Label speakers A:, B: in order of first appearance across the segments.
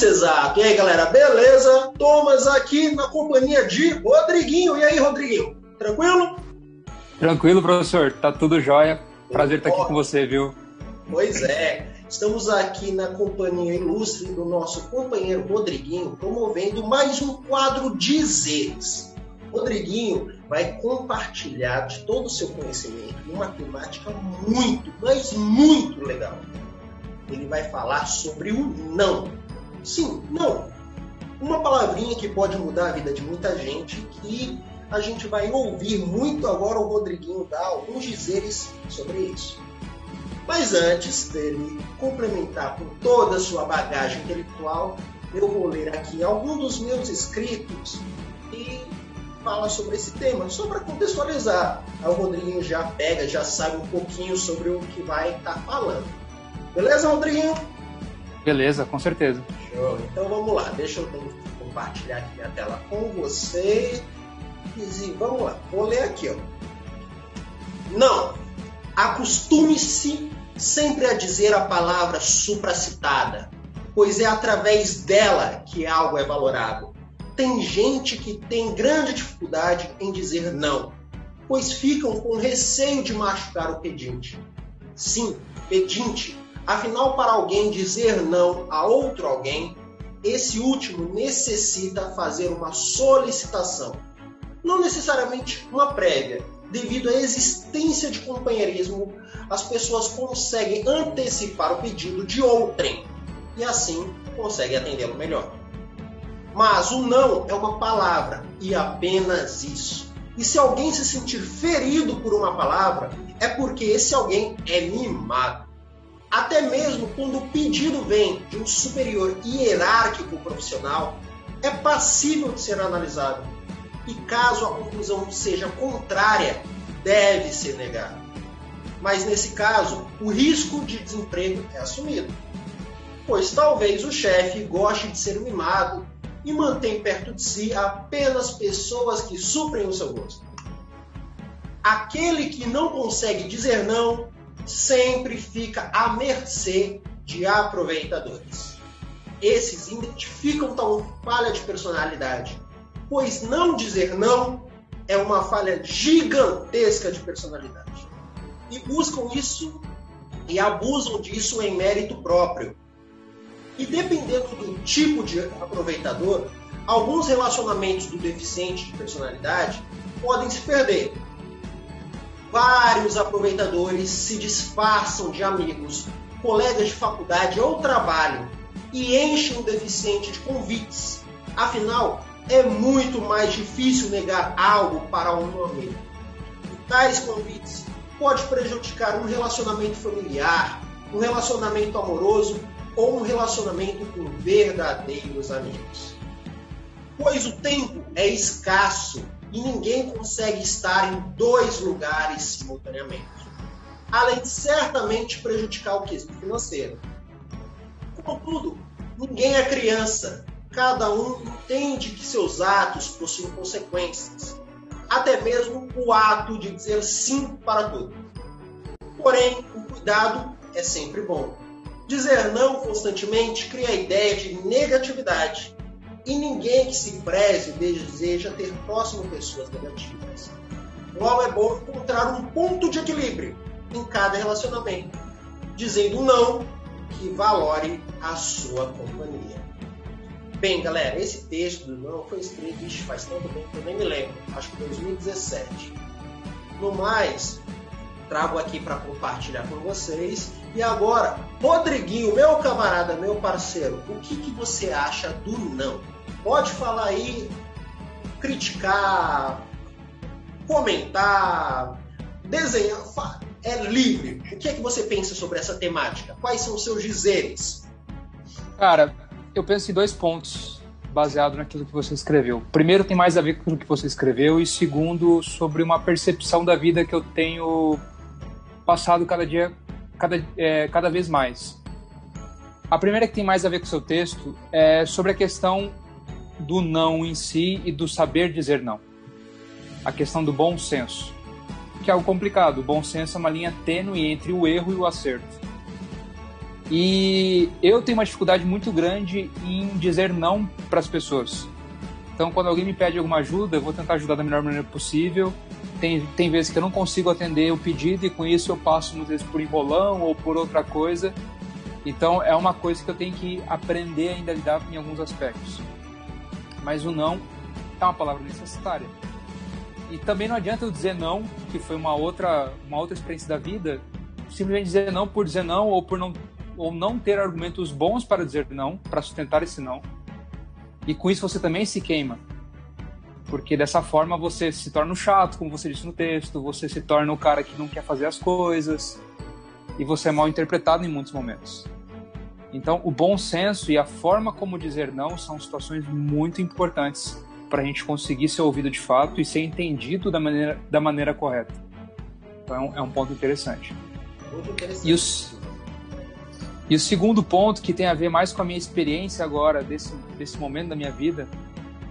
A: Exato. E aí, galera, beleza? Thomas aqui na companhia de Rodriguinho. E aí, Rodriguinho, tranquilo?
B: Tranquilo, professor. Tá tudo jóia. Prazer estar aqui com você, viu?
A: Pois é. Estamos aqui na companhia ilustre do nosso companheiro Rodriguinho, promovendo mais um quadro Dizeres. Rodriguinho vai compartilhar de todo o seu conhecimento uma temática muito, mas muito legal. Ele vai falar sobre o não. Sim, não. Uma palavrinha que pode mudar a vida de muita gente que a gente vai ouvir muito agora o Rodriguinho dar alguns dizeres sobre isso. Mas antes dele complementar com toda a sua bagagem intelectual, eu vou ler aqui alguns dos meus escritos e fala sobre esse tema, só para contextualizar. Aí o Rodriguinho já pega, já sabe um pouquinho sobre o que vai estar tá falando. Beleza, Rodriguinho?
B: Beleza, com certeza.
A: Show. Então vamos lá, deixa eu compartilhar aqui a tela com você. E vamos lá, vou ler aqui. Ó. Não, acostume-se sempre a dizer a palavra supracitada, pois é através dela que algo é valorado. Tem gente que tem grande dificuldade em dizer não, pois ficam com receio de machucar o pedinte. Sim, pedinte, afinal, para alguém dizer não a outro alguém, esse último necessita fazer uma solicitação, não necessariamente uma prévia, devido à existência de companheirismo, as pessoas conseguem antecipar o pedido de outrem e assim conseguem atendê-lo melhor. Mas o não é uma palavra e apenas isso. E se alguém se sentir ferido por uma palavra, é porque esse alguém é mimado. Até mesmo quando o pedido vem de um superior hierárquico profissional, é passível de ser analisado e caso a conclusão seja contrária, deve ser negado. Mas nesse caso, o risco de desemprego é assumido, pois talvez o chefe goste de ser mimado e mantém perto de si apenas pessoas que suprem o seu gosto. Aquele que não consegue dizer não sempre fica à mercê de aproveitadores. Esses identificam tal falha de personalidade pois não dizer não é uma falha gigantesca de personalidade. E buscam isso e abusam disso em mérito próprio. E dependendo do tipo de aproveitador, alguns relacionamentos do deficiente de personalidade podem se perder. Vários aproveitadores se disfarçam de amigos, colegas de faculdade ou trabalho e enchem o deficiente de convites. Afinal, é muito mais difícil negar algo para um amigo. E tais convites pode prejudicar um relacionamento familiar, um relacionamento amoroso ou um relacionamento com verdadeiros amigos. Pois o tempo é escasso e ninguém consegue estar em dois lugares simultaneamente. Além de certamente prejudicar o quesito financeiro. Contudo, ninguém é criança cada um entende que seus atos possuem consequências, até mesmo o ato de dizer sim para tudo. Porém, o cuidado é sempre bom. Dizer não constantemente cria a ideia de negatividade e ninguém que se preze deseja ter próximo pessoas negativas. Logo é bom encontrar um ponto de equilíbrio em cada relacionamento, dizendo não que valore a sua companhia. Bem, galera, esse texto do não foi escrito ixi, faz tanto tempo que eu nem me lembro, acho que 2017. No mais, trago aqui para compartilhar com vocês. E agora, Rodriguinho, meu camarada, meu parceiro, o que, que você acha do não? Pode falar aí, criticar, comentar, desenhar, é livre. O que é que você pensa sobre essa temática? Quais são os seus dizeres?
B: Cara, eu penso em dois pontos baseado naquilo que você escreveu. Primeiro, tem mais a ver com o que você escreveu, e segundo, sobre uma percepção da vida que eu tenho passado cada dia, cada, é, cada vez mais. A primeira que tem mais a ver com o seu texto é sobre a questão do não em si e do saber dizer não. A questão do bom senso, que é algo complicado. O bom senso é uma linha tênue entre o erro e o acerto. E eu tenho uma dificuldade muito grande em dizer não para as pessoas. Então, quando alguém me pede alguma ajuda, eu vou tentar ajudar da melhor maneira possível. Tem, tem vezes que eu não consigo atender o pedido e com isso eu passo muitas vezes por enrolão ou por outra coisa. Então, é uma coisa que eu tenho que aprender ainda a lidar em alguns aspectos. Mas o não é uma palavra necessária. E também não adianta eu dizer não, que foi uma outra, uma outra experiência da vida, simplesmente dizer não por dizer não ou por não ou não ter argumentos bons para dizer não, para sustentar esse não. E com isso você também se queima. Porque dessa forma você se torna um chato, como você disse no texto, você se torna o cara que não quer fazer as coisas e você é mal interpretado em muitos momentos. Então, o bom senso e a forma como dizer não são situações muito importantes para a gente conseguir ser ouvido de fato e ser entendido da maneira, da maneira correta. Então, é um, é um ponto interessante.
A: Muito interessante.
B: E os, e o segundo ponto, que tem a ver mais com a minha experiência agora, desse, desse momento da minha vida,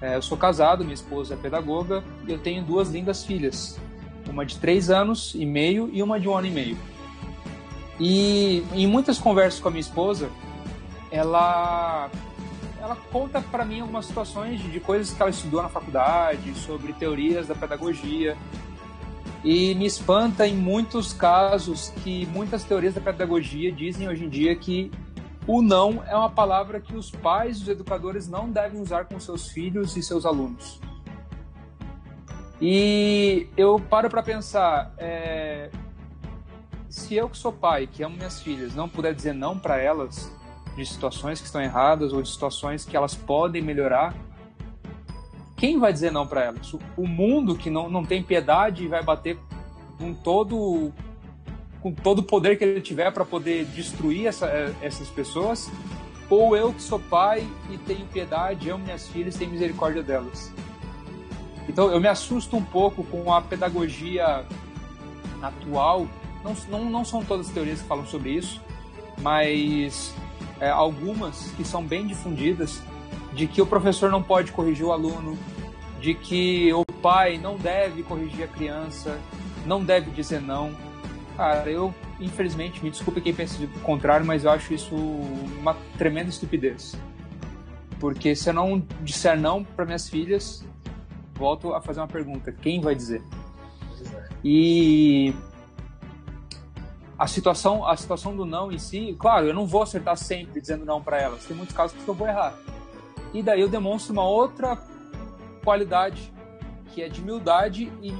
B: é, eu sou casado, minha esposa é pedagoga, e eu tenho duas lindas filhas. Uma de três anos e meio e uma de um ano e meio. E em muitas conversas com a minha esposa, ela ela conta para mim algumas situações de, coisas que ela estudou na faculdade, sobre teorias da pedagogia, e me espanta em muitos casos que muitas teorias da pedagogia dizem hoje em dia que o não é uma palavra que os pais, os educadores não devem usar com seus filhos e seus alunos. E eu paro para pensar, é, se eu que sou pai, que amo minhas filhas, não puder dizer não para elas de situações que estão erradas ou de situações que elas podem melhorar, quem vai dizer não para elas? O mundo que não, não tem piedade vai bater com todo com todo o poder que ele tiver para poder destruir essa, essas pessoas? Ou eu que sou pai e tenho piedade, amo minhas filhas, tenho misericórdia delas? Então eu me assusto um pouco com a pedagogia atual. Não, não, não são todas as teorias que falam sobre isso, mas é, algumas que são bem difundidas de que o professor não pode corrigir o aluno, de que o pai não deve corrigir a criança, não deve dizer não. Cara, eu, infelizmente, me desculpe quem pensa o contrário, mas eu acho isso uma tremenda estupidez. Porque se eu não disser não para minhas filhas, volto a fazer uma pergunta: quem vai dizer? E a situação, a situação do não em si, claro, eu não vou acertar sempre dizendo não para elas. Tem muitos casos que eu vou errar. E daí eu demonstro uma outra qualidade, que é de humildade e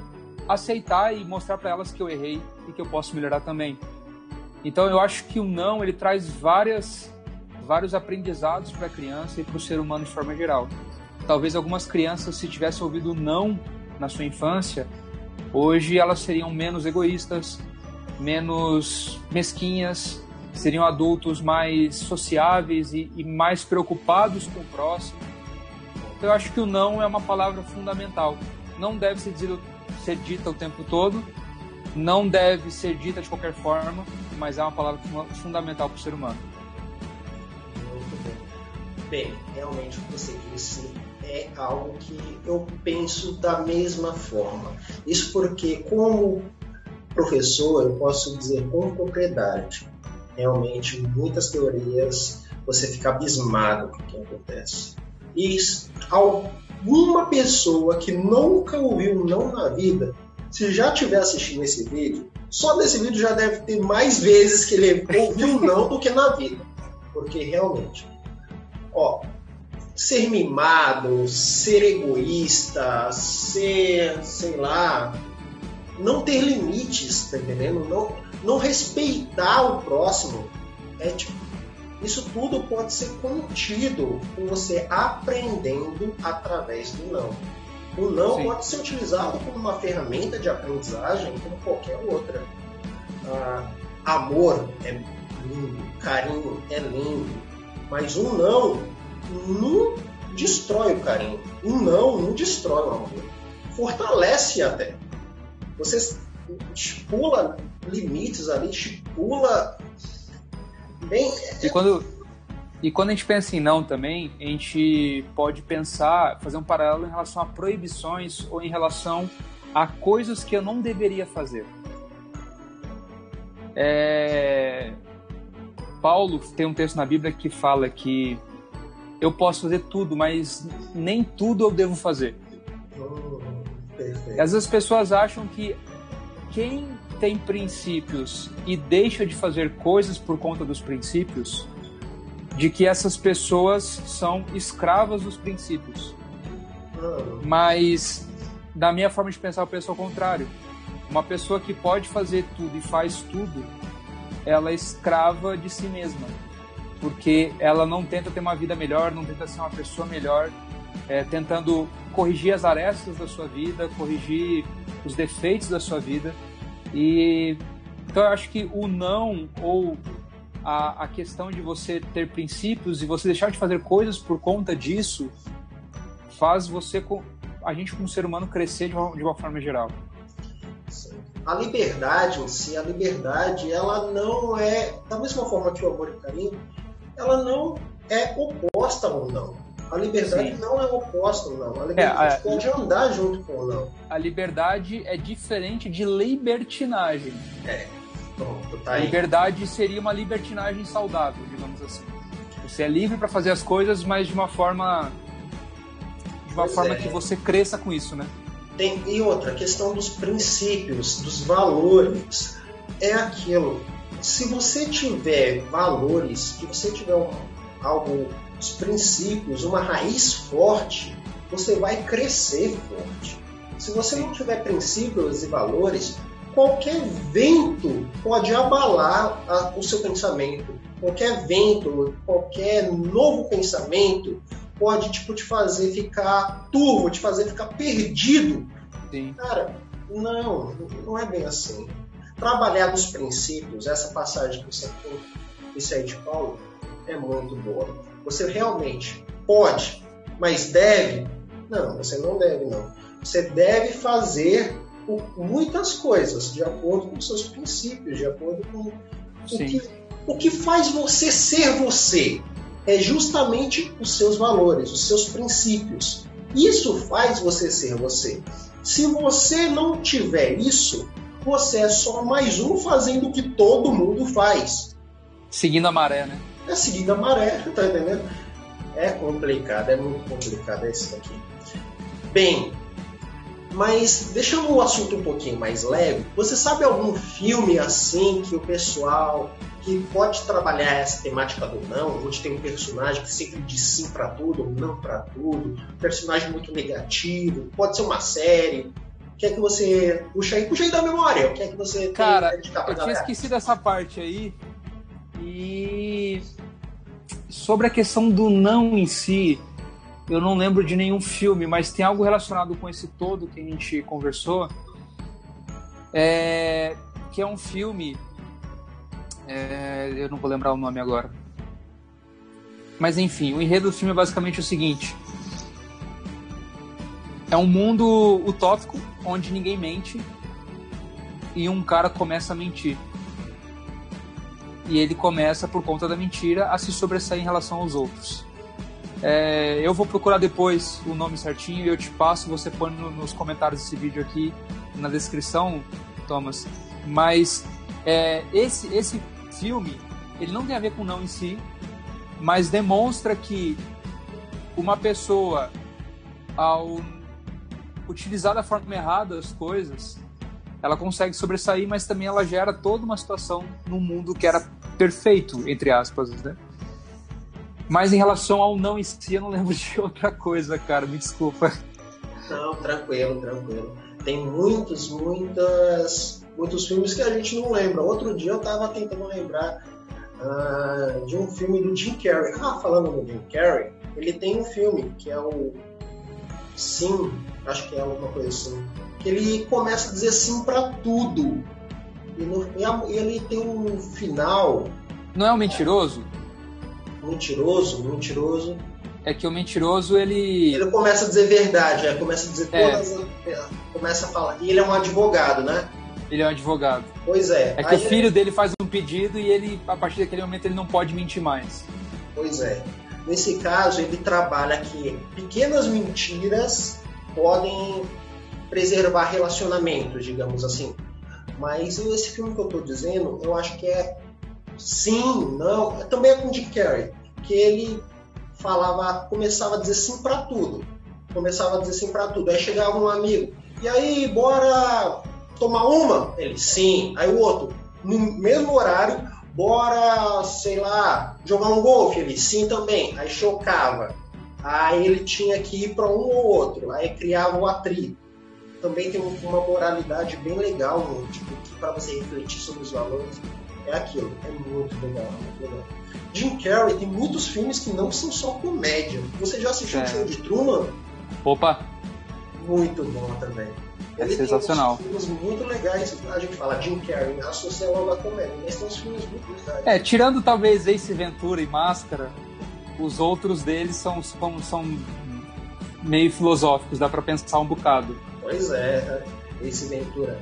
B: aceitar e mostrar para elas que eu errei e que eu posso melhorar também. Então eu acho que o não ele traz várias vários aprendizados para a criança e para o ser humano de forma geral. Talvez algumas crianças se tivessem ouvido não na sua infância, hoje elas seriam menos egoístas, menos mesquinhas, seriam adultos mais sociáveis e, e mais preocupados com o próximo. Então, eu acho que o não é uma palavra fundamental. Não deve ser, dito, ser dita o tempo todo, não deve ser dita de qualquer forma, mas é uma palavra fundamental para o ser humano.
A: Muito bem. Bem, realmente o que você disse é algo que eu penso da mesma forma. Isso porque, como professor, eu posso dizer com propriedade, realmente muitas teorias você fica abismado com o que acontece. E alguma pessoa que nunca ouviu não na vida, se já estiver assistindo esse vídeo, só desse vídeo já deve ter mais vezes que ele ouviu não do que na vida. Porque realmente, ó, ser mimado, ser egoísta, ser, sei lá, não ter limites, tá entendendo? Não, não respeitar o próximo. É tipo, isso tudo pode ser contido com você aprendendo através do não. O não Sim. pode ser utilizado como uma ferramenta de aprendizagem como qualquer outra. Ah, amor é lindo, carinho é lindo, mas um não não destrói o carinho. Um não não destrói o amor. Fortalece até. Você estipula limites ali, estipula bem.
B: E quando, e quando a gente pensa em não também, a gente pode pensar, fazer um paralelo em relação a proibições ou em relação a coisas que eu não deveria fazer. É... Paulo tem um texto na Bíblia que fala que eu posso fazer tudo, mas nem tudo eu devo fazer.
A: Perfeito.
B: às vezes as pessoas acham que quem tem princípios e deixa de fazer coisas por conta dos princípios, de que essas pessoas são escravas dos princípios. Mas, da minha forma de pensar, eu penso ao contrário. Uma pessoa que pode fazer tudo e faz tudo, ela é escrava de si mesma. Porque ela não tenta ter uma vida melhor, não tenta ser uma pessoa melhor, é, tentando corrigir as arestas da sua vida, corrigir os defeitos da sua vida. E então eu acho que o não ou a, a questão de você ter princípios e você deixar de fazer coisas por conta disso faz você a gente como ser humano crescer de uma, de uma forma geral.
A: A liberdade em si, a liberdade, ela não é, da mesma forma que o amor e o carinho, ela não é oposta ao não. A liberdade
B: Sim.
A: não é oposta ao não. A liberdade
B: a-
A: pode andar junto com o não.
B: A liberdade é diferente de libertinagem.
A: Pronto, tá
B: A liberdade seria uma libertinagem saudável, digamos assim. Você é livre para fazer as coisas, mas de uma forma de uma
A: Pois
B: forma
A: é.
B: que você cresça com isso, né?
A: Tem, e outra, a questão dos princípios, dos valores. É aquilo. Se você tiver valores, se você tiver um, algo, os princípios, uma raiz forte, você vai crescer forte. Se você não tiver princípios e valores, qualquer vento pode abalar a- o seu pensamento. Qualquer vento, qualquer novo pensamento pode tipo te fazer ficar turvo, te fazer ficar perdido.
B: Sim.
A: Cara, não, não é bem assim. Trabalhar nos princípios, essa passagem que você tem, isso aí de Paulo, é muito boa. Você realmente pode, mas deve? Não, você não deve, não. Você deve fazer o- muitas coisas de acordo com seus princípios, de acordo com o
B: Sim.
A: que, o que faz você ser você é justamente os seus valores, os seus princípios. Isso faz você ser você. Se você não tiver isso, você é só mais um fazendo o que todo mundo faz.
B: Seguindo a maré, né?
A: É seguindo a maré, tá entendendo? É complicado, é muito complicado isso daqui. Bem, mas deixando o assunto um pouquinho mais leve, você sabe algum filme assim que o pessoal que pode trabalhar essa temática do não, onde tem um personagem que sempre diz sim pra tudo ou não pra tudo, um personagem muito negativo, pode ser uma série. O que é que você puxa aí? Puxa aí da memória. O que é que você
B: Cara,
A: tem
B: Eu tinha esquecido essa parte aí. E sobre a questão do não em si, eu não lembro de nenhum filme, mas tem algo relacionado com esse todo que a gente conversou. É, que é um filme. é, eu não vou lembrar o nome agora. Mas enfim, o enredo do filme é basicamente o seguinte: é um mundo utópico onde ninguém mente e um cara começa a mentir. E ele começa, por conta da mentira, a se sobressair em relação aos outros. É, eu vou procurar depois o nome certinho e eu te passo, você põe no- nos comentários desse vídeo aqui, na descrição, Thomas. Mas é, esse, esse filme, ele não tem a ver com não em si, mas demonstra que uma pessoa, ao utilizar da forma errada as coisas, ela consegue sobressair, mas também ela gera toda uma situação num mundo que era perfeito, entre aspas, né? Mas em relação ao não em si, eu não lembro de outra coisa, cara, me desculpa.
A: Não, tranquilo, tranquilo. Tem muitos, muitas, muitos filmes que a gente não lembra. Outro dia eu tava tentando lembrar ah, de um filme do Jim Carrey. Ah, falando no Jim Carrey, ele tem um filme que é o Sim, acho que é alguma coisa assim. Ele começa a dizer sim pra tudo. E, no- e ele tem um final
B: Não é um mentiroso?
A: mentiroso, mentiroso.
B: É que o mentiroso, ele.
A: Ele começa a dizer verdade, é, começa a dizer
B: É.
A: todas. as- Começa a falar. E ele é um advogado, né?
B: Ele é um advogado.
A: Pois é.
B: É que
A: Aí
B: o filho dele faz um pedido e ele, a partir daquele momento, ele não pode mentir mais.
A: Pois é. Nesse caso, ele trabalha que pequenas mentiras podem preservar relacionamentos, digamos assim. Mas esse filme que eu tô dizendo, eu acho que é Sim, não. Também é com Jim Carrey, que ele falava, começava a dizer sim para tudo. Começava a dizer sim para tudo. Aí chegava um amigo, e aí, bora tomar uma? Ele, sim. Aí o outro, no mesmo horário, bora, sei lá, jogar um golfe? Ele, sim também. Aí chocava. Aí ele tinha que ir para um ou outro. Aí criava o atrito. Também tem uma moralidade bem legal, tipo, para você refletir sobre os valores. É aquilo, é muito legal, muito legal. Jim Carrey tem muitos filmes que não são só comédia. Você já assistiu é. o show de Truman?
B: Opa!
A: Muito bom também.
B: É Ele sensacional.
A: tem filmes muito legais. A gente fala Jim Carrey, associa logo a comédia, mas tem uns filmes muito legais.
B: É, tirando talvez Ace Ventura e Máscara, os outros deles são, são, são meio filosóficos, dá para pensar um bocado.
A: Pois é, Ace Ventura.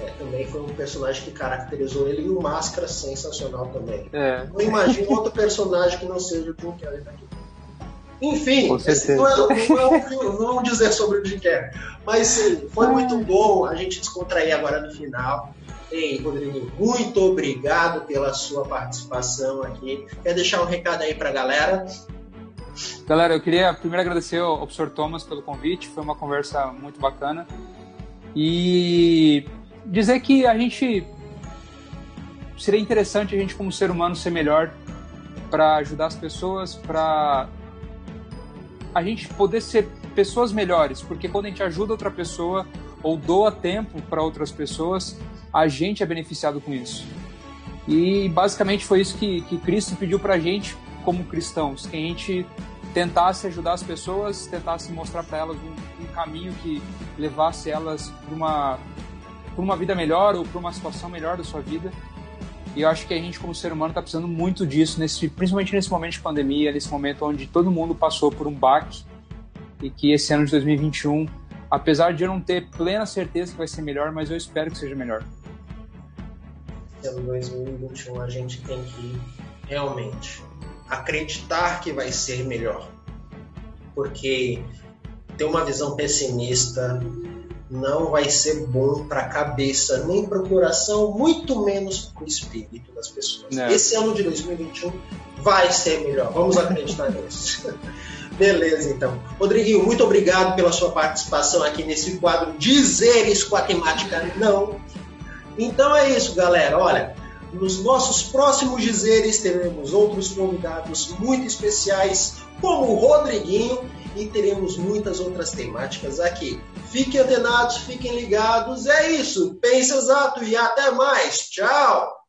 A: É, também foi um personagem que caracterizou ele e o Máscara sensacional também. É. Não imagino outro personagem que não seja o Jim Carrey daqui. Enfim, não é, não, é, não dizer sobre o Jim Carrey. Mas sim, foi muito bom a gente descontrair agora no final. Ei, Rodrigo, muito obrigado pela sua participação aqui. Quer deixar um recado aí para a galera?
B: Galera, eu queria primeiro agradecer ao professor Thomas pelo convite, foi uma conversa muito bacana. E dizer que a gente seria interessante a gente como ser humano ser melhor para ajudar as pessoas, para a gente poder ser pessoas melhores, porque quando a gente ajuda outra pessoa ou doa tempo para outras pessoas, a gente é beneficiado com isso. E basicamente foi isso que, que Cristo pediu para a gente como cristãos, que a gente tentasse ajudar as pessoas, tentasse mostrar para elas um, um, caminho que levasse elas para uma, uma vida melhor ou para uma situação melhor da sua vida. E eu acho que a gente, como ser humano, está precisando muito disso, nesse, principalmente nesse momento de pandemia, nesse momento onde todo mundo passou por um baque e que esse ano de 2021, apesar de eu não ter plena certeza que vai ser melhor, mas eu espero que seja melhor.
A: Em 2021 a gente tem que realmente acreditar que vai ser melhor, porque ter uma visão pessimista não vai ser bom para a cabeça, nem para o coração, muito menos para o espírito das pessoas. É. Esse ano de 2021 vai ser melhor, vamos acreditar nisso. Beleza, então. Rodriguinho, muito obrigado pela sua participação aqui nesse quadro Dizeres com a temática não. Então é isso, galera. Olha, nos nossos próximos dizeres teremos outros convidados muito especiais, como o Rodriguinho, e teremos muitas outras temáticas aqui. Fiquem antenados, fiquem ligados. É isso. Pense exato e até mais. Tchau!